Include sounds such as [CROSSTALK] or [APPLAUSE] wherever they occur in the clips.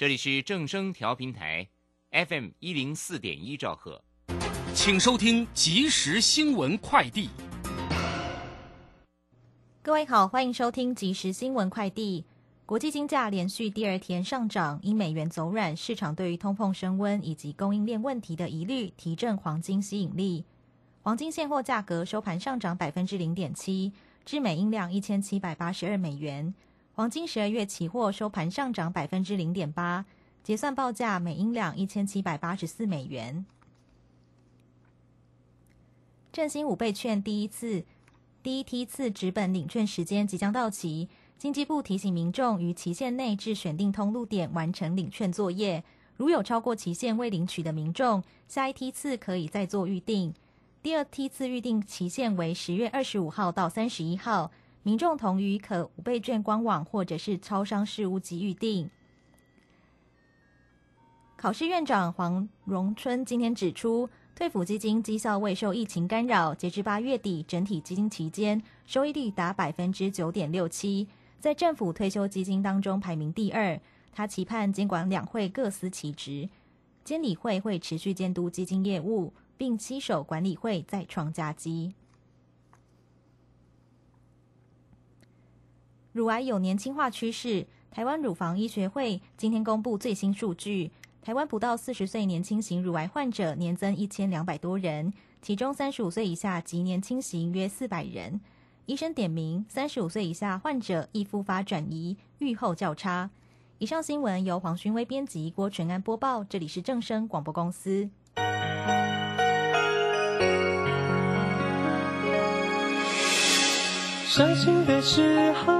这里是正声调频台，FM 一零四点一兆赫，请收听即时新闻快递。各位好，欢迎收听即时新闻快递。国际金价连续第二天上涨，因美元走软，市场对于通膨升温以及供应链问题的疑虑提振黄金吸引力。黄金现货价格收盘上涨百分之零点七，至每英两一千七百八十二美元。黄金十二月期货收盘上涨百分之零点八，结算报价每英两一千七百八十四美元。振兴五倍券第一次第一梯次纸本领券时间即将到期。经济部提醒民众于期限内至选定通路点完成领券作业，如有超过期限未领取的民众，下一梯次可以再做预定。第二梯次预定期限为十月二十五号到三十一号，民众同于可五倍券官网或者是超商事务机预定。考试院长黄荣春今天指出，退辅基金绩效未受疫情干扰，截至八月底，整体基金期间收益率达百分之九点六七。在政府退休基金当中排名第二，他期盼监管两会各司其职，监理会会持续监督基金业务，并携手管理会再创佳绩。乳癌有年轻化趋势，台湾乳房医学会今天公布最新数据，台湾不到四十岁年轻型乳癌患者年增一千两百多人，其中三十五岁以下及年轻型约四百人。医生点名，三十五岁以下患者易复发转移，预后较差。以上新闻由黄勋威编辑，郭纯安播报。这里是正声广播公司。伤心的时候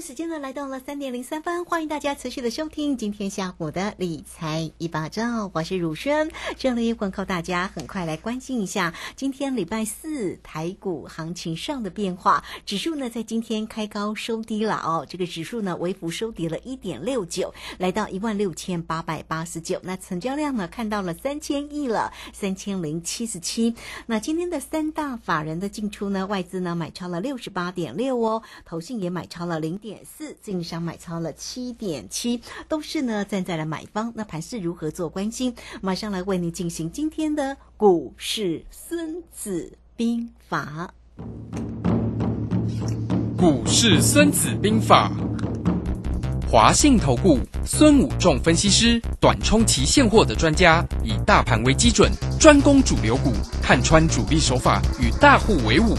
时间呢来到了三点零三分，欢迎大家持续的收听今天下午的理财一把照，我是汝轩，这里问候大家，很快来关心一下今天礼拜四台股行情上的变化，指数呢在今天开高收低了哦，这个指数呢微幅收跌了一点六九，来到一万六千八百八十九，那成交量呢看到了三千亿了，三千零七十七，那今天的三大法人的进出呢，外资呢买超了六十八点六哦，投信也买超了零。点点四，经商买超了七点七，都是呢站在了买方。那盘势如何做关心？马上来为你进行今天的股市孙子兵法。股市孙子兵法，华信投顾孙武仲分析师，短冲期现货的专家，以大盘为基准，专攻主流股，看穿主力手法，与大户为伍。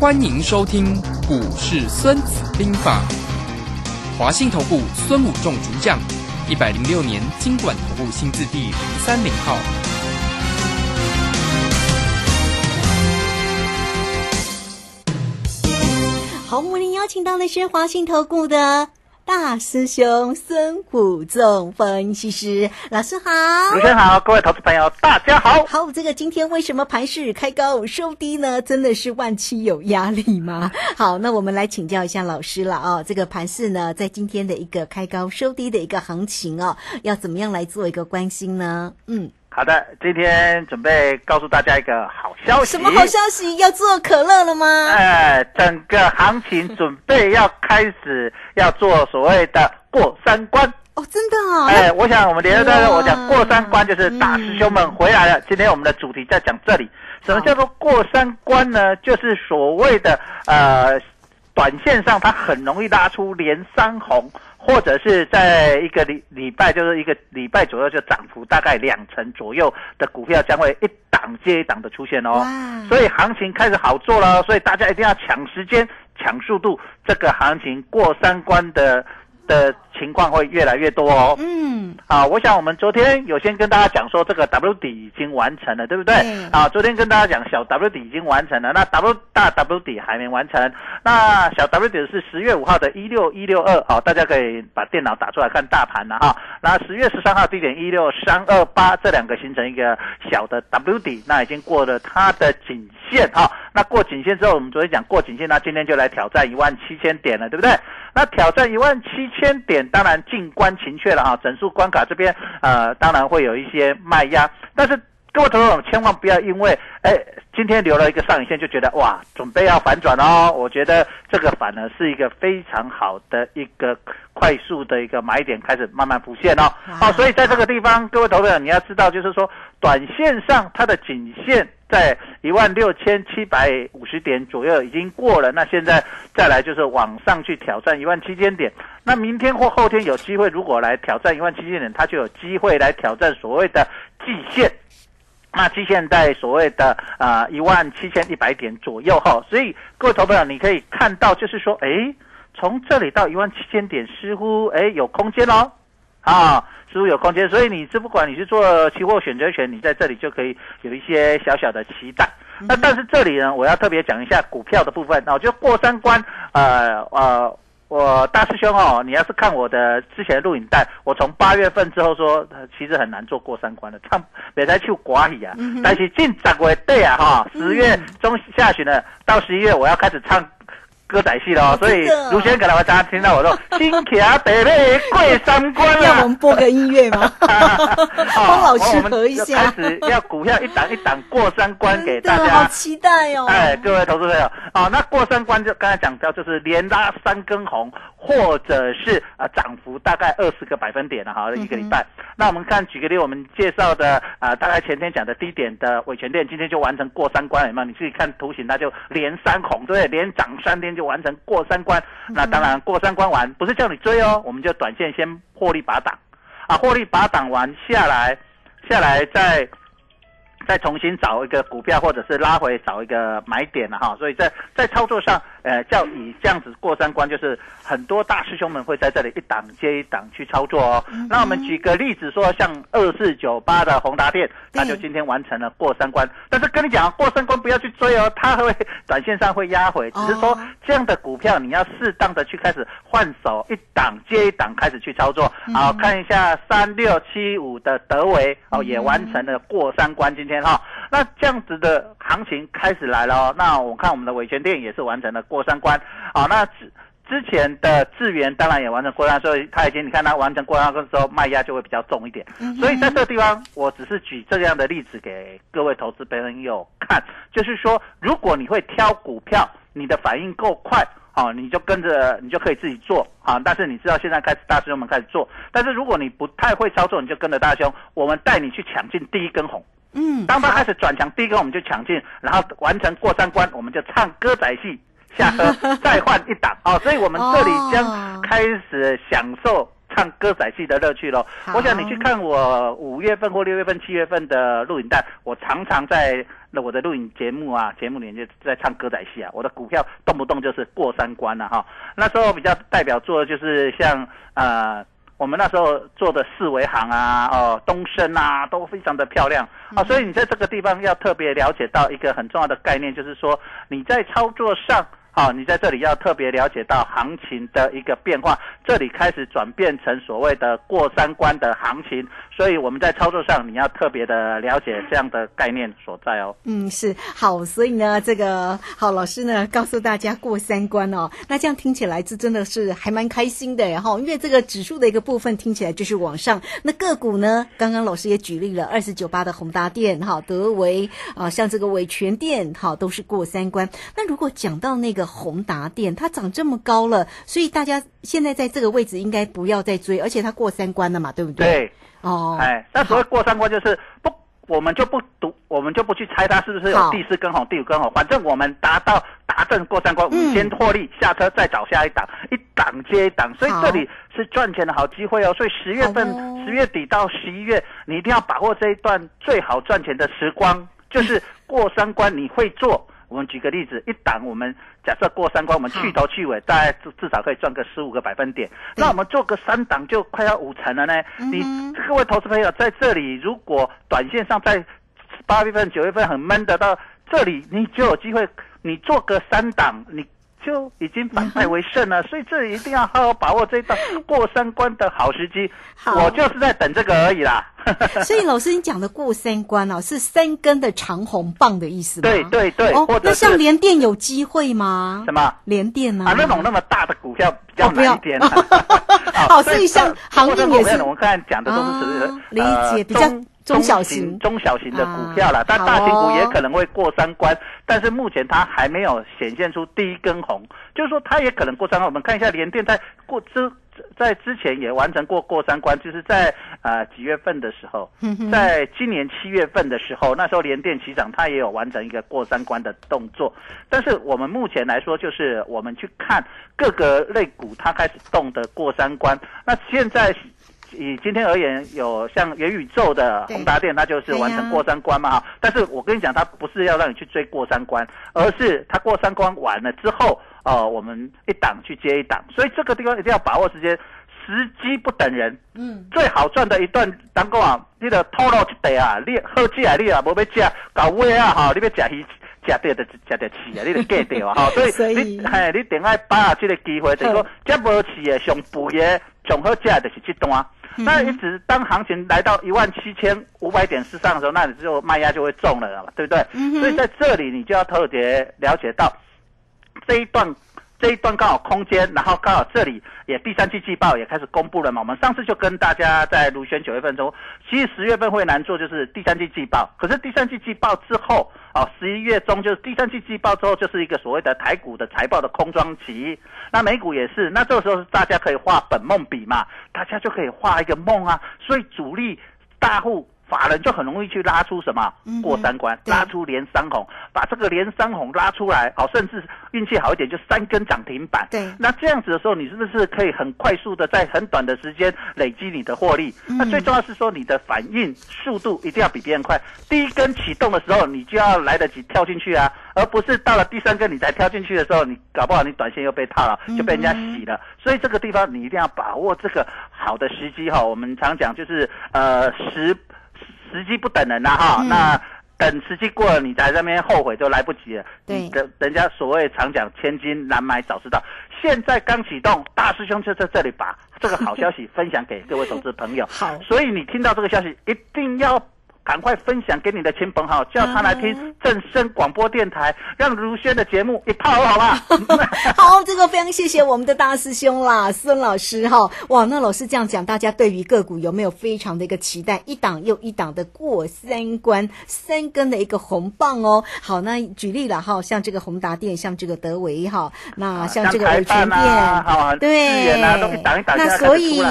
欢迎收听《股市孙子兵法》，华信投顾孙武仲主讲，一百零六年经管投顾新字第零三零号。好，我们邀请到的是华信投顾的。大师兄孙虎仲分析师老师好，主持人好，各位投资朋友大家好。好，这个今天为什么盘市开高收低呢？真的是万七有压力吗？[LAUGHS] 好，那我们来请教一下老师了啊。这个盘市呢，在今天的一个开高收低的一个行情哦，要怎么样来做一个关心呢？嗯。好的，今天准备告诉大家一个好消息。什么好消息？要做可乐了吗？哎，整个行情准备要开始要做所谓的过三关。哦，真的哦。哎，我想我们连着在哇我讲过三关，就是大师兄们回来了。今天我们的主题在讲这里，什么叫做过三关呢？就是所谓的呃，短线上它很容易拉出连三红。或者是在一个礼礼拜，就是一个礼拜左右就涨幅大概两成左右的股票，将会一档接一档的出现哦。所以行情开始好做了，所以大家一定要抢时间、抢速度，这个行情过三关的的情况会越来越多哦。嗯，啊，我想我们昨天有先跟大家讲说，这个 W 底已经完成了，对不对？对啊，昨天跟大家讲小 W 底已经完成了，那 W 大 W 底还没完成。那小 W 底是十月五号的一六一六二，好，大家可以把电脑打出来看大盘了哈。那十月十三号低点一六三二八，这两个形成一个小的 W 底，那已经过了它的颈线哈。那过颈线之后，我们昨天讲过颈线，那今天就来挑战一万七千点了，对不对？那挑战一万七千点，当然静观情却了啊。整数关卡这边，呃，当然会有一些卖压，但是各位投资者千万不要因为，哎，今天留了一个上影线就觉得哇，准备要反转哦。我觉得这个反而是一个非常好的一个快速的一个买点开始慢慢浮现哦。好、所以在这个地方，各位投资者你要知道，就是说，短线上它的颈线在一万六千七百五十点左右已经过了，那现在再来就是往上去挑战一万七千点。那明天或后天有机会，如果来挑战一万七千点，它就有机会来挑战所谓的季线。那季线在所谓的啊一万七千一百点左右哈，所以各位投资者你可以看到，就是说，哎，从这里到一万七千点，似乎诶有空间哦，啊，似乎有空间，所以你这不管你是做期货选择权，你在这里就可以有一些小小的期待。那但是这里呢，我要特别讲一下股票的部分，那我就过三关，呃呃。我大师兄哦，你要是看我的之前的录影带，我从八月份之后说，呃其实很难做过三关的，唱别再去寡语啊。但是近十月对啊，哈，十月中下旬呢，到十一月我要开始唱歌仔戏了哦。所以卢先可能会大家听到我说“ [LAUGHS] 新卡北北过三关”了要我。们播个音乐吗？帮老师和一下就开始要股票一档一档过三关给大家好。期待哦！哎，各位投资朋友，啊，那过三关就刚才讲到，就是连拉三根红，或者是啊涨幅大概二十个百分点了哈，一个礼拜。那我们看，举个例，我们介绍的啊，大概前天讲的低点的伟权店，今天就完成过三关了，嘛？你自己看图形，它就连三红，对不对？连涨三天就完成过三关。那当然，过三关完不是叫你追哦，我们就短线先获利拔档，啊，获利拔档完下来，下来再再重新找一个股票，或者是拉回找一个买点了哈。所以在在操作上，呃，叫以这样子过三关，就是很多大师兄们会在这里一档接一档去操作哦。那我们举个例子说，像二四九八的宏达电，那就今天完成了过三关。但是跟你讲，过三关不要去追哦，它会短线上会压回，只是说哦这样的股票你要适当的去开始换手，一档接一档开始去操作。好，看一下三六七五的德维哦，也完成了过三关，今天哈、那这样子的行情开始来了哦。那我看我们的维权店也是完成了过三关。好，那之之前的智源当然也完成过三关，所以它已经你看它完成过三关之后，卖压就会比较重一点。所以在这个地方，我只是举这样的例子给各位投资朋友看，就是说，如果你会挑股票，你的反应够快。好，你就跟着，你就可以自己做啊。但是你知道现在开始大师兄们开始做，但是如果你不太会操作，你就跟着大兄，我们带你去抢进第一根红。嗯，当他开始转强，第一个我们就抢进，然后完成过三关，我们就唱歌仔戏下车，[LAUGHS] 再换一档哦。所以我们这里哦将开始享受唱歌仔戏的乐趣喽。我想你去看我五月份或六月份、七月份的录影带，我常常在那我的录影节目啊，节目里面就在唱歌仔戏啊。我的股票动不动就是过三关了、哈。那时候比较代表作的就是像呃。我们那时候做的四维行啊，哦，东升啊，都非常的漂亮。啊，所以你在这个地方要特别了解到一个很重要的概念，就是说你在操作上好、你在这里要特别了解到行情的一个变化，这里开始转变成所谓的过三关的行情，所以我们在操作上你要特别的了解这样的概念所在哦。嗯，是好，所以呢，这个好老师呢告诉大家过三关哦，那这样听起来这真的是还蛮开心的哈，因为这个指数的一个部分听起来就是往上，那个股呢，刚刚老师也举例了二四九八的宏达电哈，德维啊，像这个伟全电哈都是过三关。那如果讲到那个宏达电，它涨这么高了，所以大家现在在这个位置应该不要再追，而且它过三关了嘛，对不对？对，哦，哎，那所谓过三关就是不，我们就不读，我们就不去猜它是不是有第四根红、第五根红，反正我们达到达正过三关，我们嗯先获利，下车再找下一档，一档接一档，所以这里是赚钱的好机会哦。所以十月份十、月底到十一月，你一定要把握这一段最好赚钱的时光，就是 [LAUGHS] 过三关你会做。我们举个例子，一档我们假设过三关，我们去头去尾，大概至至少可以赚个十五个百分点。那我们做个三档就快要五成了呢。你嗯各位投资朋友在这里，如果短线上在八月份、九月份很闷的到这里，你就有机会，你做个三档，你就已经反败为胜了。[LAUGHS] 所以这一定要好好把握这一段过三关的好时机。好我就是在等这个而已啦。[LAUGHS] 所以老师，你讲的过三关哦，是三根的长红棒的意思吗？对对对哦那像是联电有机会吗？什么？联电呢？啊，那种那么大的股票比较难一点、[LAUGHS] 啊。好所以像航运也是我们刚才讲的都是理呃解比较中中小型型中小型的股票啦啊，但大型股也可能会过三关，但是目前它还没有显现出第一根红，就是说它也可能过三关。我们看一下联电在过之在之前也完成过过三关，就是在呃几月份的时候，在今年七月份的时候，那时候联电起涨，它也有完成一个过三关的动作。但是我们目前来说，就是我们去看各个类股，它开始动的过三关。那现在以今天而言，有像元宇宙的宏达电，它就是完成过三关嘛哈。但是我跟你讲，它不是要让你去追过三关，而是它过三关完了之后，呃，我们一档去接一档，所以这个地方一定要把握时间。时机不等人，嗯，最好赚的一段，当讲啊，你着套路一地啊，你好食啊，你啊无要食，搞尾啊哈，你要食鱼，食对的食到饲啊，你就计掉啊，哈，[LAUGHS] 所以你嘿，你定爱把握这个机会，就是好说，这无饲的上肥的上好食的就是这段。嗯那一直当行情来到一万七千五百点之上的时候，那你就卖压就会重了嘛，对不对？嗯所以在这里你就要特别了解到这一段这一段刚好空间，然后刚好这里也第三季季报也开始公布了嘛。我们上次就跟大家在卢轩九月份中，其实十月份会难做，就是第三季季报。可是第三季季报之后，哦，十一月中就是第三季季报之后，就是一个所谓的台股的财报的空窗期。那美股也是，那这个时候大家可以画本梦比嘛，大家就可以画一个梦啊。所以主力大户。法人就很容易去拉出什么嗯过三关，对拉出连三红，把这个连三红拉出来，好，甚至运气好一点就三根涨停板。对那这样子的时候，你是不是可以很快速的在很短的时间累积你的获利？嗯那最重要是说你的反应速度一定要比别人快。第一根启动的时候，你就要来得及跳进去啊，而不是到了第三根你才跳进去的时候，你搞不好你短线又被套了，就被人家洗了。所以这个地方你一定要把握这个好的时机哈。我们常讲就是呃时时机不等人呐、哈，嗯那。等时机过了，你在那边后悔就来不及了。对你的人家所谓常讲千金难买早知道，现在刚启动，大师兄就在这里把这个好消息分享给各位 [LAUGHS] 投资朋友。好所以你听到这个消息，一定要赶快分享给你的亲朋好友，叫他来听嗯正声广播电台，让如轩的节目一炮而红啊！[LAUGHS] 好，这个非常谢谢我们的大师兄啦，孙老师哈。哇，那老师这样讲，大家对于个股有没有非常的一个期待？一档又一档的过三关，三根的一个红棒哦。好，那举例了哈，像这个宏达电，像这个德维哈，那像这个台伟全电。好，对那所以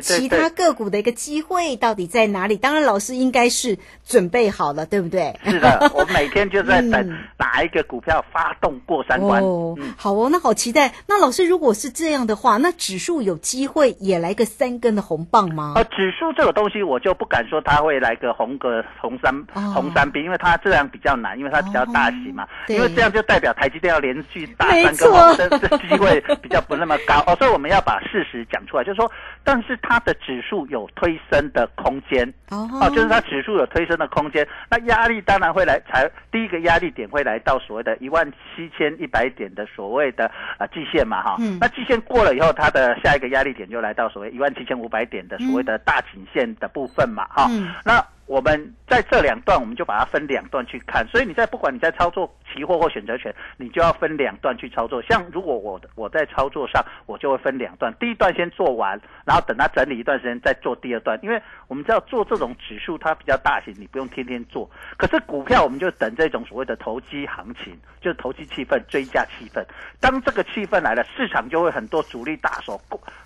其他个股的一个机会到底在哪里？当然，老师应该是准备好了，对不对？是的，[LAUGHS] 我每天就在等嗯哪一个股票发动过三关。哦嗯，好哦，那好期待。那老师，如果是这样的话，那指数有机会也来个三根的红棒吗？呃，指数这个东西，我就不敢说它会来个红个红三、哦红三兵，因为它这样比较难，因为它比较大型嘛。对因为这样就代表台积电要连续大没三根错红，这这机会比较不那么高。哦，所以我们要把事实讲出来，就是说，但是它的指数有推升的空间。哦哦，就是它指数有推升的空间。那压力当然会来，才第一个压力点会来到所谓的一万七千一百点的所谓的啊季线嘛哈。嗯那季线过了以后，它的下一个压力点就来到所谓一万七千五百点的所谓的大颈线的部分嘛哈。嗯那我们在这两段，我们就把它分两段去看。所以你在不管你在操作期货或选择权，你就要分两段去操作。像如果我我在操作上，我就会分两段，第一段先做完，然后等它整理一段时间再做第二段。因为我们知道做这种指数它比较大型，你不用天天做。可是股票我们就等这种所谓的投机行情，就是投机气氛、追加气氛。当这个气氛来了，市场就会很多主力大手、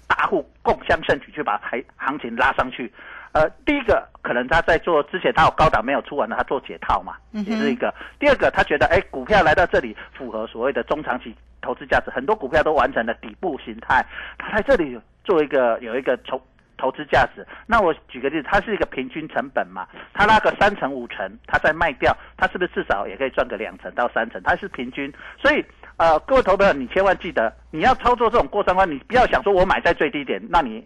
大户共襄盛举去把行行情拉上去。呃，第一个可能他在做之前，他有高档没有出完的，他做解套嘛，嗯也是一个。第二个，他觉得哎，股票来到这里符合所谓的中长期投资价值，很多股票都完成了底部形态，他在这里做一个有一个投投资价值。那我举个例子，它是一个平均成本嘛，它拉个三成五成，它再卖掉，它是不是至少也可以赚个两成到三成？它是平均，所以。呃，各位投资者，你千万记得，你要操作这种过三关，你不要想说我买在最低点，那你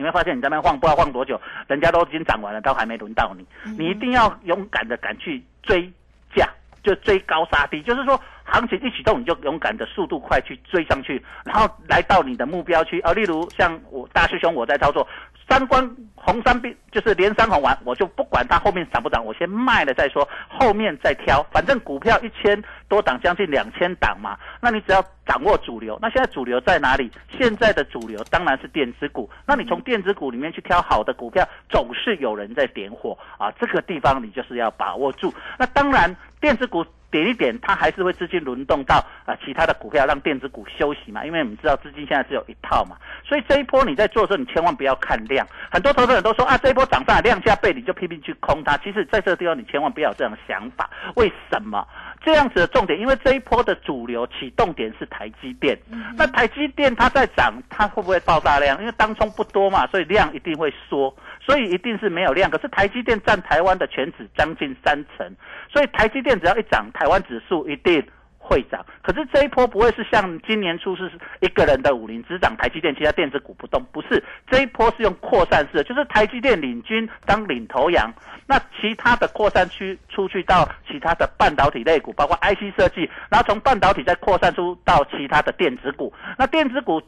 你会发现你在那边晃，不知道晃多久，人家都已经涨完了，都还没轮到你。你一定要勇敢的敢去追价，就追高杀低，就是说行情一启动，你就勇敢的速度快去追上去，然后来到你的目标区。而，例如像我大师兄我在操作三关红三并，就是连三红完，我就不管它后面涨不涨，我先卖了再说，后面再挑。反正股票一千多档，将近两千档嘛，那你只要掌握主流。那现在主流在哪里？现在的主流当然是电子股。那你从电子股里面去挑好的股票，总是有人在点火啊，这个地方你就是要把握住。那当然，电子股。点一点，它还是会资金轮动到啊、其他的股票，让电子股休息嘛。因为我们知道资金现在是有一套嘛，所以这一波你在做的时候，你千万不要看量。很多投资人都说啊，这一波涨上量加倍，你就拼命去空它。其实在这个地方，你千万不要有这样的想法。为什么？这样子的重点，因为这一波的主流启动点是台积电。那台积电它在涨，它会不会爆大量？因为当中不多嘛，所以量一定会缩，所以一定是没有量。可是台积电占台湾的全指将近三成，所以台积电只要一涨，台湾指数一定会涨。可是这一波不会是像今年初是一个人的五零只涨台积电，其他电子股不动，不是。这一波是用扩散式的，就是台积电领军当领头羊，那其他的扩散区出去到其他的半导体类股，包括 IC 设计，然后从半导体再扩散出到其他的电子股。那电子股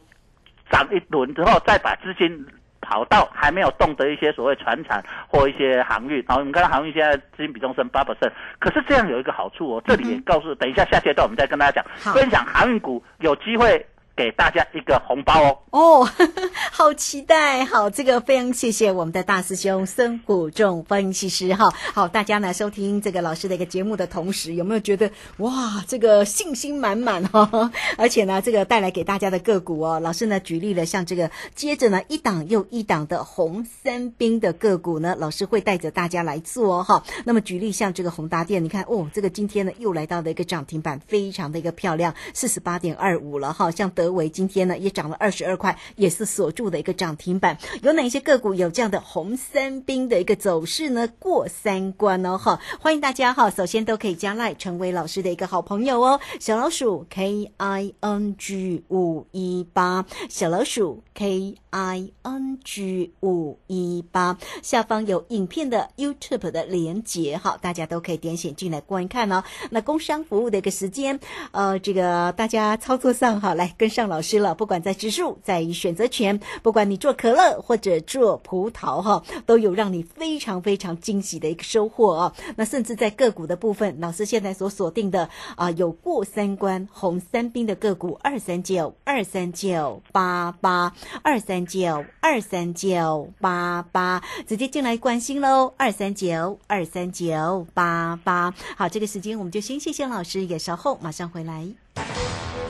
涨一轮之后，再把资金。跑道还没有动的一些所谓船产或一些航运，然后我们看到航运现在资金比重升八 percent，可是这样有一个好处哦，这里也告诉，等一下下阶段我们再跟大家讲，分享航运股有机会给大家一个红包哦。哦，[LAUGHS] 好期待！好，这个非常谢谢我们的大师兄孙虎仲分析师哈。好，大家呢收听这个老师的一个节目的同时，有没有觉得哇，这个信心满满哈？[LAUGHS] 而且呢，这个带来给大家的个股哦，老师呢举例了像这个，接着呢一档又一档的红三兵的个股呢，老师会带着大家来做哦哈。那么举例像这个宏达电，你看哦，这个今天呢又来到了一个涨停板，非常的一个漂亮，四十八点二五了哈。像德维今天呢也涨了二十二块，也是锁住的一个涨停板。有哪些个股有这样的红三兵的一个走势呢？过三关哦哈，欢迎大家哈，首先都可以加赖成为老师的一个好朋友哦。小老鼠 K I N G 五一八，小老鼠 K I N G 五一八，下方有影片的 YouTube 的连接哈，大家都可以点选进来观看哦。那工商服务的一个时间，呃，这个大家操作上哈，来跟上老师了，不管在指数，在选择权，不管你做可乐或者做葡萄哈，都有让你非常非常惊喜的一个收获哦。那甚至在个股的部分，老师现在所锁定的啊、有过三关红三兵的个股，二三九二三九八八二三九二三九八八，直接进来关心喽，二三九二三九八八。好，这个时间我们就先谢谢老师，也稍后马上回来。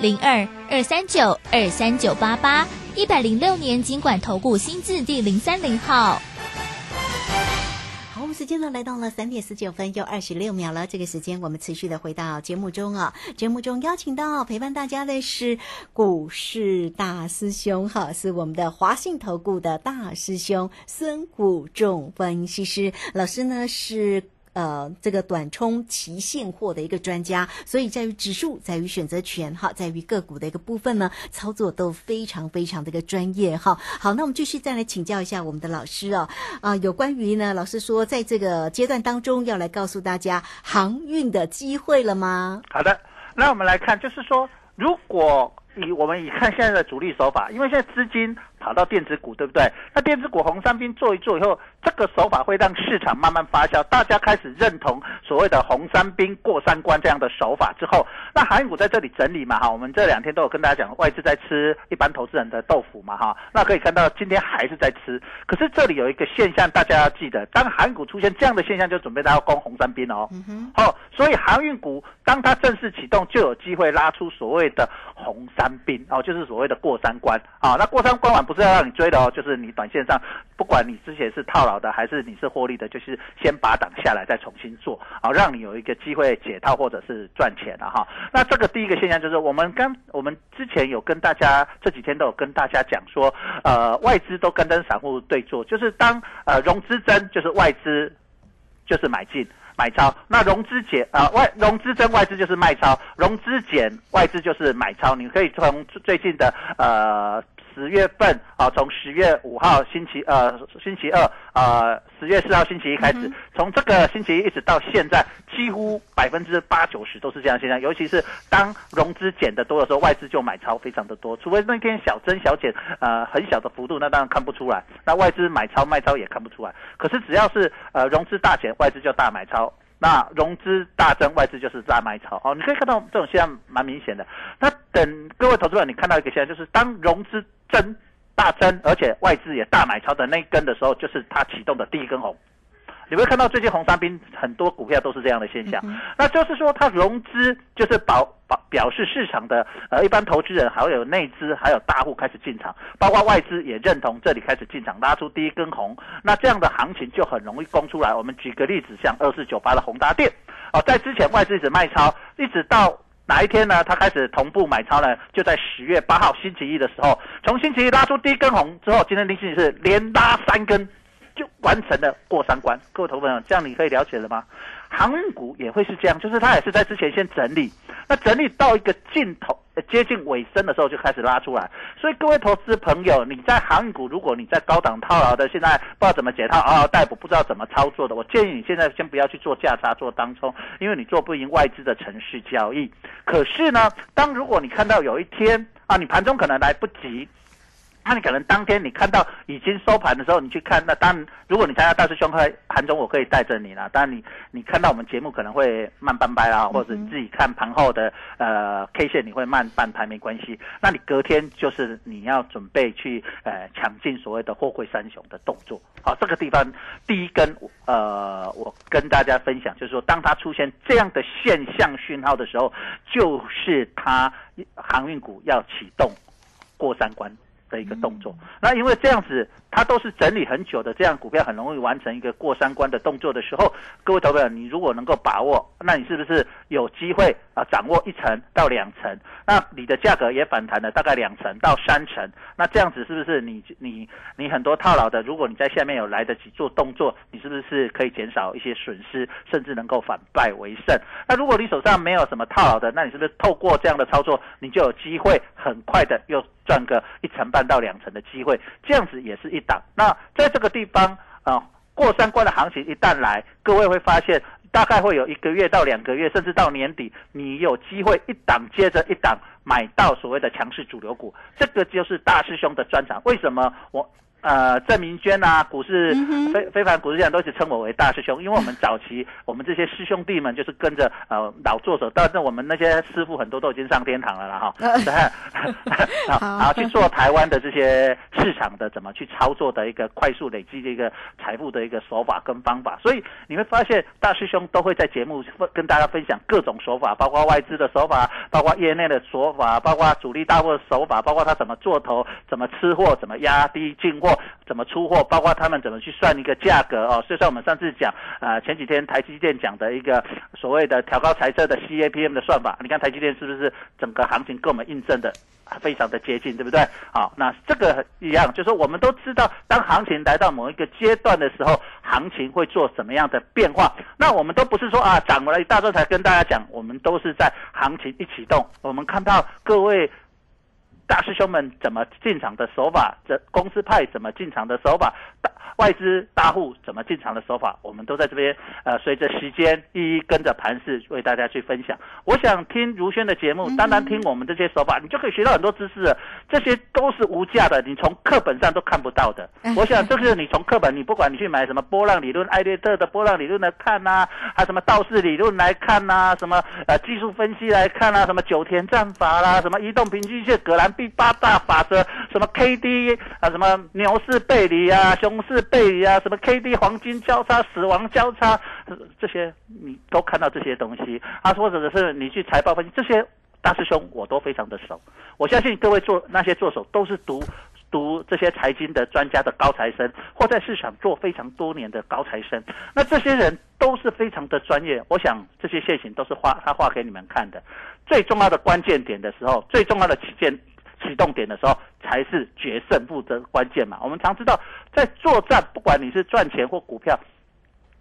零二二三九二三九八八，一百零六年经管投顾新字第零三零号。好，我们时间呢来到了三点十九分又二十六秒了，这个时间我们持续的回到节目中啊。节目中邀请到陪伴大家的是股市大师兄哈，是我们的华信投顾的大师兄孙谷仲分析师老师呢是。呃，这个短冲期现货的一个专家，所以在于指数，在于选择权，哈，在于个股的一个部分呢，操作都非常非常的一个专业，哈。好，那我们继续再来请教一下我们的老师哦，啊，有关于呢，老师说在这个阶段当中要来告诉大家航运的机会了吗？好的，那我们来看，就是说，如果以我们以看现在的主力手法，因为现在资金。跑到电子股，对不对？那电子股红三兵做一做以后，这个手法会让市场慢慢发酵，大家开始认同所谓的红三兵过三关这样的手法之后，那航运股在这里整理嘛，哈，我们这两天都有跟大家讲，外资在吃一般投资人的豆腐嘛，哈，那可以看到今天还是在吃，可是这里有一个现象，大家要记得，当航运股出现这样的现象，就准备它要攻红三兵哦，哦，所以航运股当它正式启动，就有机会拉出所谓的红三兵哦，就是所谓的过三关啊，那过三关完不。不是要让你追的哦，就是你短线上，不管你之前是套牢的还是你是获利的，就是先把档下来再重新做，好让你有一个机会解套或者是赚钱的哈。那这个第一个现象就是，我们刚我们之前有跟大家这几天都有跟大家讲说，呃，外资都跟跟散户对做，就是当呃融资增就是外资就是买进。买超，那融资减啊外融资增外资就是卖超，融资减外资就是买超。你可以从最近的呃十月份啊，从十月五号星期呃星期二啊十月四号星期一开始，从这个星期一一直到现在，几乎百分之八九十都是这样现象。尤其是当融资减的多的时候，外资就买超非常的多。除非那天小增小减呃很小的幅度，那当然看不出来。那外资买超卖超也看不出来。可是只要是呃融资大减，外资就大买超。那融资大增，外资就是大卖超哦。你可以看到这种现象蛮明显的。那等各位投资者，你看到一个现象，就是当融资增大增，而且外资也大买超的那一根的时候，就是它启动的第一根红。你会看到最近红三兵很多股票都是这样的现象，那就是说它融资就是保保表示市场的呃一般投资人还有内资还有大户开始进场，包括外资也认同这里开始进场拉出第一根红，那这样的行情就很容易攻出来。我们举个例子，像二四九八的宏达电，哦，在之前外资一直卖超，一直到哪一天呢？他开始同步买超呢？就在十月八号星期一的时候，从星期一拉出第一根红之后，今天星期是连拉三根。就完成了过三关，各位投朋友，这样你可以了解了吗？航运股也会是这样，就是他也是在之前先整理，那整理到一个尽头、接近尾声的时候就开始拉出来。所以各位投资朋友，你在航运股，如果你在高档套牢的，现在不知道怎么解套，嗷嗷待哺，不知道怎么操作的，我建议你现在先不要去做价差、做当冲，因为你做不赢外资的城市交易。可是呢，当如果你看到有一天啊，你盘中可能来不及。那你可能当天你看到已经收盘的时候，你去看，那当然，如果你参加大师兄开韩中，我可以带着你啦。当然，你你看到我们节目可能会慢半拍啦，或者你自己看盘后的呃 K 线，你会慢半拍没关系。那你隔天就是你要准备去呃抢进所谓的货柜三雄的动作。好，这个地方第一根呃，我跟大家分享，就是说，当它出现这样的现象讯号的时候，就是它航运股要启动过三关。的一个动作，那因为这样子，它都是整理很久的，这样股票很容易完成一个过三关的动作的时候，各位投资者，你如果能够把握，那你是不是有机会啊掌握一层到两层？那你的价格也反弹了大概两成到三成，那这样子是不是你你你很多套牢的？如果你在下面有来得及做动作，你是不是可以减少一些损失，甚至能够反败为胜？那如果你手上没有什么套牢的，那你是不是透过这样的操作，你就有机会很快的又赚个一成半到两成的机会？这样子也是一档。那在这个地方啊，过三关的行情一旦来，各位会发现。大概会有一个月到两个月，甚至到年底，你有机会一档接着一档买到所谓的强势主流股，这个就是大师兄的专长。为什么我？呃，郑明娟啊，股市非非凡股市这样都是称我为大师兄，因为我们早期 [LAUGHS] 我们这些师兄弟们就是跟着呃老作者，但是我们那些师傅很多都已经上天堂了啦哈，然后去做台湾的这些市场的怎么去操作的一个快速累积的一个财富的一个手法跟方法，所以你会发现大师兄都会在节目分跟大家分享各种手法，包括外资的手法，包括业内的手法，包括主力大户的手法，包括他怎么做头，怎么吃货，怎么压低进货。怎么出货，包括他们怎么去算一个价格哦。就像我们上次讲，呃，前几天台积电讲的一个所谓的调高财测的 CAPM 的算法，你看台积电是不是整个行情跟我们印证的非常的接近，对不对？好，那这个一样，就是我们都知道，当行情来到某一个阶段的时候，行情会做什么样的变化。那我们都不是说啊涨了一大段才跟大家讲，我们都是在行情一启动，我们看到各位。大师兄们怎么进场的手法，这公司派怎么进场的手法，大外资大户怎么进场的手法，我们都在这边呃，随着时间一一跟着盘势为大家去分享。我想听如轩的节目，单单听我们这些手法，你就可以学到很多知识，这些都是无价的，你从课本上都看不到的。我想这是你从课本，你不管你去买什么波浪理论、艾略特的波浪理论来看呐，还有什么道氏理论来看呐，什么呃技术分析来看呐，什么九田战法啦，什么移动平均线、格兰。第八大法则，什么 K D 啊，什么牛市背离啊，熊市背离啊，什么 K D 黄金交叉、死亡交叉，这些你都看到这些东西啊，或者是你去财报分析，这些大师兄我都非常的熟。我相信各位做那些做手都是读读这些财经的专家的高材生，或在市场做非常多年的高材生。那这些人都是非常的专业。我想这些线型都是画他画给你们看的。最重要的关键点的时候，最重要的起见。启动点的时候才是决胜负的关键嘛。我们常知道，在作战，不管你是赚钱或股票，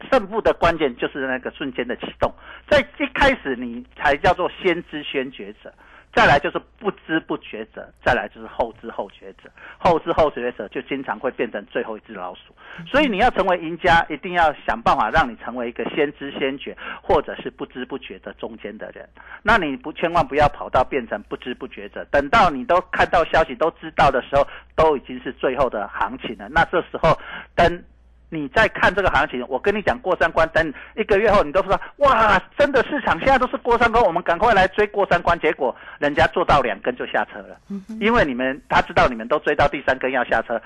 胜负的关键就是那个瞬间的启动。在一开始，你才叫做先知先觉者。再来就是不知不觉者，再来就是后知后觉者，后知后觉者就经常会变成最后一只老鼠。所以你要成为赢家，一定要想办法让你成为一个先知先觉，或者是不知不觉的中间的人。那你不千万不要跑到变成不知不觉者，等到你都看到消息都知道的时候，都已经是最后的行情了。那这时候等。你在看这个行情，我跟你讲过三关，等一个月后，你都说哇，真的市场现在都是过三关，我们赶快来追过三关。结果人家做到两根就下车了，因为你们他知道你们都追到第三根要下车，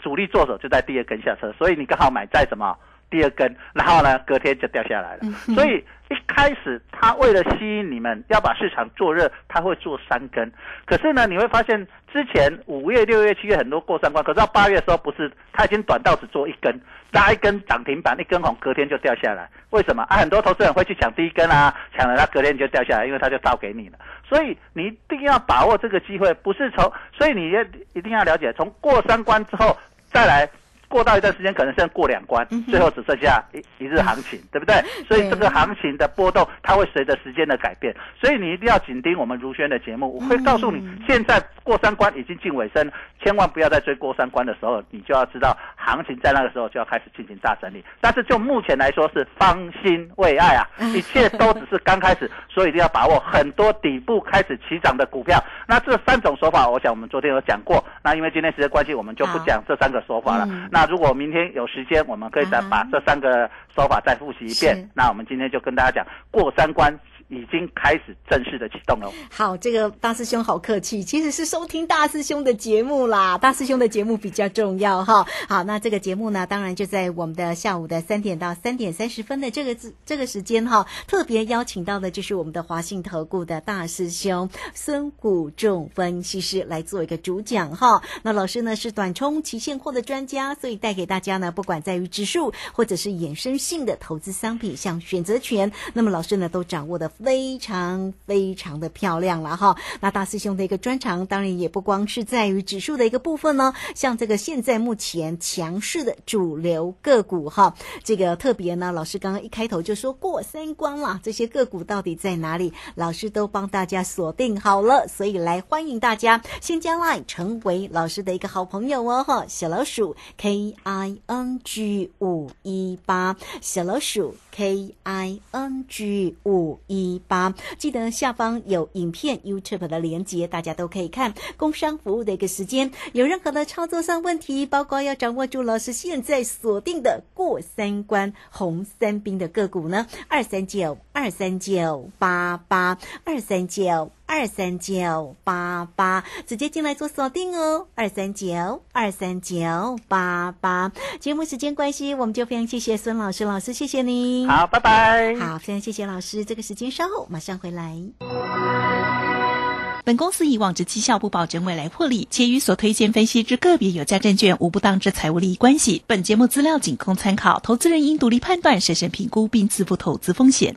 主力做手就在第二根下车，所以你刚好买在什么第二根，然后呢隔天就掉下来了。所以一开始他为了吸引你们要把市场做热，他会做三根，可是呢你会发现。之前五月、六月、七月很多过三关，可是到八月的时候不是，他已经短到只做一根，拉一根涨停板，一根红，隔天就掉下来。为什么啊？很多投资人会去抢第一根啊，抢了他隔天就掉下来，因为他就倒给你了。所以你一定要把握这个机会，不是从，所以你也一定要了解，从过三关之后再来。过到一段时间，可能剩过两关，最后只剩下一一日行情，[LAUGHS] 对不对？所以这个行情的波动，它会随着时间的改变。所以你一定要紧盯我们如轩的节目，我会告诉你，现在过三关已经近尾声，千万不要在追过三关的时候，你就要知道行情在那个时候就要开始进行大整理。但是就目前来说是方兴未艾啊，[LAUGHS] 一切都只是刚开始，所以一定要把握很多底部开始起涨的股票。那这三种手法，我想我们昨天有讲过。那因为今天时间关系，我们就不讲这三个手法了。那如果明天有时间，我们可以再把这三个手法再复习一遍。那我们今天就跟大家讲过三关。已经开始正式的启动了。好，这个大师兄好客气，其实是收听大师兄的节目啦。大师兄的节目比较重要哈。好，那这个节目呢，当然就在我们的下午的三点到三点三十分的这个字这个时间哈，特别邀请到的就是我们的华信投顾的大师兄孙谷仲分析师来做一个主讲哈。那老师呢是短冲期现货的专家，所以带给大家呢，不管在于指数或者是衍生性的投资商品，像选择权，那么老师呢都掌握的。非常非常的漂亮了哈，那大师兄的一个专长，当然也不光是在于指数的一个部分呢，像这个现在目前强势的主流个股哈，这个特别呢，老师刚刚一开头就说过三关了，这些个股到底在哪里？老师都帮大家锁定好了，所以来欢迎大家先加我成为老师的一个好朋友哦哈，小老鼠 K I N G 五一八，小老鼠 K I N G 五一。一八，记得下方有影片 YouTube 的连接，大家都可以看工商服务的一个时间。有任何的操作上问题，包括要掌握住老师现在锁定的过三关红三兵的个股呢？二三九二三九八八二三九。二三九八八，直接进来做锁定哦。二三九二三九八八，节目时间关系，我们就非常谢谢孙老师，老师谢谢你。好，拜拜。好，非常谢谢老师，这个时间稍后马上回来。本公司以往之绩效不保证未来获利，且与所推荐分析之个别有价证券无不当之财务利益关系。本节目资料仅供参考，投资人应独立判断、审慎评估并自负投资风险。